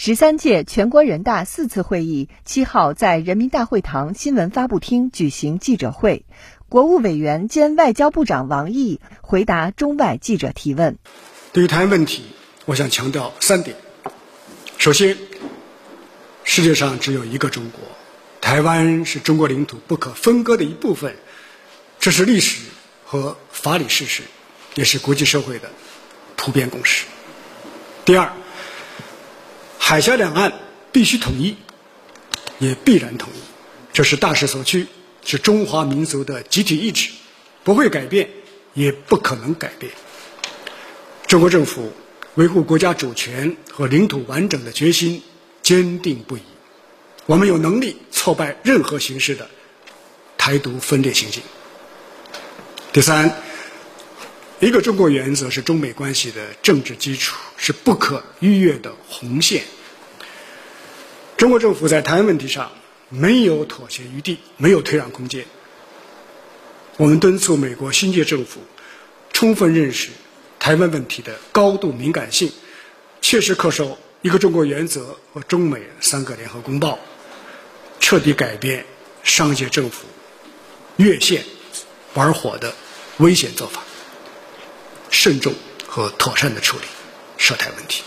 十三届全国人大四次会议七号在人民大会堂新闻发布厅举行记者会，国务委员兼外交部长王毅回答中外记者提问。对于台湾问题，我想强调三点：首先，世界上只有一个中国，台湾是中国领土不可分割的一部分，这是历史和法理事实，也是国际社会的普遍共识。第二。海峡两岸必须统一，也必然统一，这是大势所趋，是中华民族的集体意志，不会改变，也不可能改变。中国政府维护国家主权和领土完整的决心坚定不移，我们有能力挫败任何形式的台独分裂行径。第三，一个中国原则是中美关系的政治基础，是不可逾越的红线。中国政府在台湾问题上没有妥协余地，没有退让空间。我们敦促美国新届政府充分认识台湾问题的高度敏感性，切实恪守一个中国原则和中美三个联合公报，彻底改变上届政府越线玩火的危险做法，慎重和妥善的处理涉台问题。